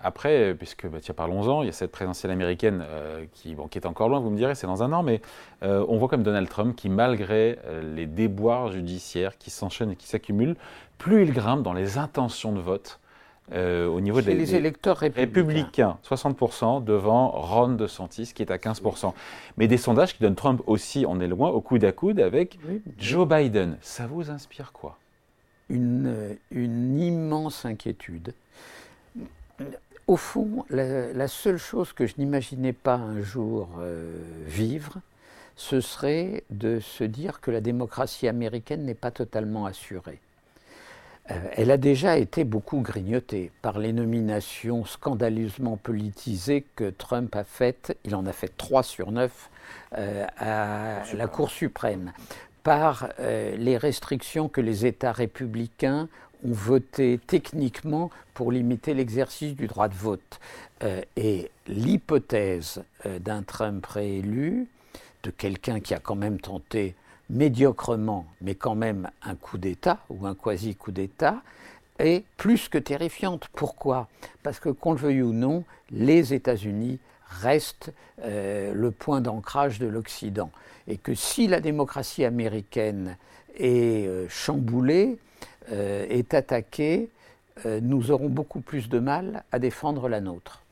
après, puisque bah, tiens, parlons-en, il y a cette présidentielle américaine euh, qui, bon, qui est encore loin, vous me direz, c'est dans un an, mais euh, on voit comme Donald Trump qui, malgré euh, les déboires judiciaires qui s'enchaînent et qui s'accumulent, plus il grimpe dans les intentions de vote au niveau des, les électeurs républicains. républicains. 60% devant Ron DeSantis qui est à 15%. Mais des sondages qui donnent Trump aussi, on est loin, au coude à coude avec Joe Biden. Ça vous inspire quoi? Une, une immense inquiétude au fond, la, seule chose que je n'imaginais pas un jour euh, vivre, ce serait de se dire que la démocratie américaine n'est pas totalement assurée. Euh, elle a déjà été beaucoup grignotée par les nominations scandaleusement politisées que Trump a faites, il en a fait 3 sur 9 euh, à la Cour suprême, par les restrictions que les États républicains ont voté techniquement pour limiter l'exercice du droit de vote. Euh, et l'hypothèse euh, d'un Trump réélu, de quelqu'un qui a quand même tenté médiocrement, mais quand même un coup d'État ou un quasi-coup d'État, est plus que terrifiante. Pourquoi? Parce que, qu'on le veuille ou non, les États-Unis restent euh, le point d'ancrage de l'Occident. Et que si la démocratie américaine est chamboulée, est attaqué, euh, nous aurons beaucoup plus de mal à défendre la nôtre.